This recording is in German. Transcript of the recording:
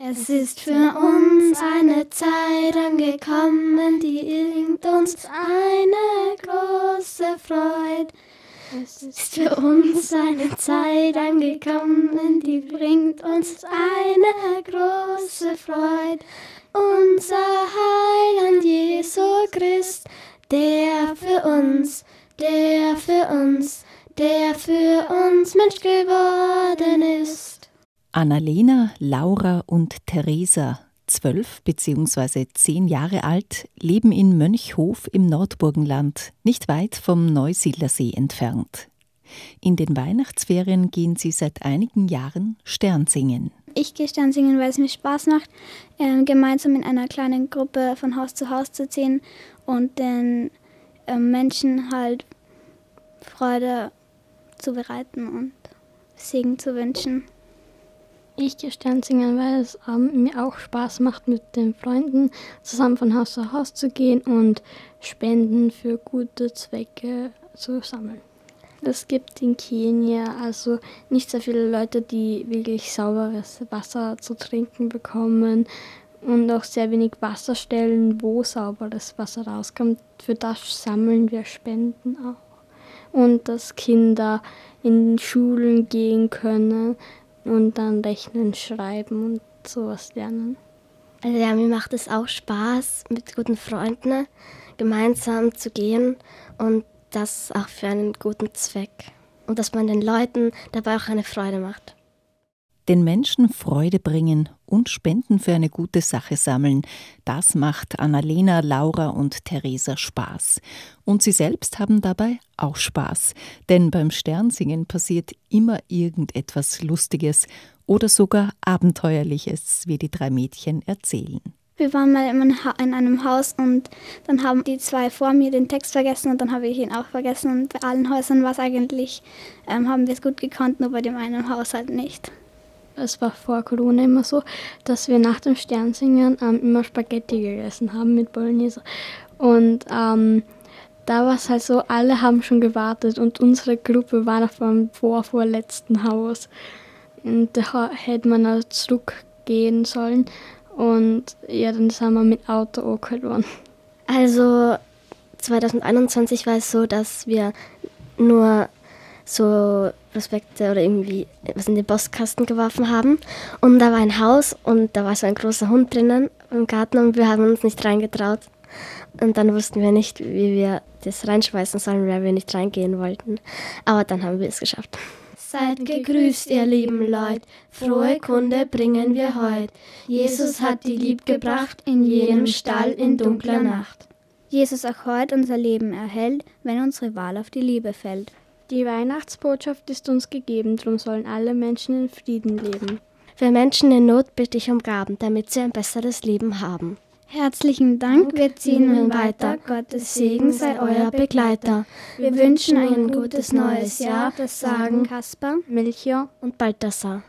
Es ist für uns eine Zeit angekommen, die bringt uns eine große Freude. Es ist für uns eine Zeit angekommen, die bringt uns eine große Freude. Unser Heiland Jesu Christ, der für uns, der für uns, der für uns Mensch geworden ist. Annalena, Laura und Theresa, zwölf bzw. zehn Jahre alt, leben in Mönchhof im Nordburgenland, nicht weit vom Neusiedlersee entfernt. In den Weihnachtsferien gehen sie seit einigen Jahren Sternsingen. Ich gehe Sternsingen, weil es mir Spaß macht, äh, gemeinsam in einer kleinen Gruppe von Haus zu Haus zu ziehen und den äh, Menschen halt Freude zu bereiten und Segen zu wünschen. Ich gehe Sternsingen, weil es ähm, mir auch Spaß macht, mit den Freunden zusammen von Haus zu Haus zu gehen und Spenden für gute Zwecke zu sammeln. Es gibt in Kenia also nicht sehr viele Leute, die wirklich sauberes Wasser zu trinken bekommen und auch sehr wenig Wasserstellen, wo sauberes Wasser rauskommt. Für das sammeln wir Spenden auch. Und dass Kinder in Schulen gehen können und dann rechnen, schreiben und sowas lernen. Also ja, mir macht es auch Spaß, mit guten Freunden gemeinsam zu gehen und das auch für einen guten Zweck. Und dass man den Leuten dabei auch eine Freude macht den Menschen Freude bringen und Spenden für eine gute Sache sammeln. Das macht Annalena, Laura und Theresa Spaß. Und sie selbst haben dabei auch Spaß, denn beim Sternsingen passiert immer irgendetwas Lustiges oder sogar Abenteuerliches, wie die drei Mädchen erzählen. Wir waren mal in einem Haus und dann haben die zwei vor mir den Text vergessen und dann habe ich ihn auch vergessen. Und bei allen Häusern war es eigentlich, ähm, haben wir es gut gekonnt, nur bei dem einen Haus halt nicht es war vor Corona immer so, dass wir nach dem Sternsingen ähm, immer Spaghetti gegessen haben mit Bolognese. Und ähm, da war es halt so, alle haben schon gewartet und unsere Gruppe war noch beim vorvorletzten Haus. Und da hätte man auch zurückgehen sollen. Und ja, dann sind wir mit Auto angeholt worden. Also 2021 war es so, dass wir nur so Prospekte oder irgendwie was in den Postkasten geworfen haben. Und da war ein Haus und da war so ein großer Hund drinnen im Garten und wir haben uns nicht reingetraut. Und dann wussten wir nicht, wie wir das reinschmeißen sollen, weil wir nicht reingehen wollten. Aber dann haben wir es geschafft. Seid gegrüßt, ihr lieben Leute, frohe Kunde bringen wir heut. Jesus hat die Lieb gebracht in jenem Stall in dunkler Nacht. Jesus auch heut unser Leben erhält, wenn unsere Wahl auf die Liebe fällt. Die Weihnachtsbotschaft ist uns gegeben, darum sollen alle Menschen in Frieden leben. Für Menschen in Not bitte ich um Gaben, damit sie ein besseres Leben haben. Herzlichen Dank, wir ziehen nun weiter. Gottes Segen sei euer Begleiter. Wir wünschen ein gutes neues Jahr, das sagen Kaspar, Melchior und Balthasar.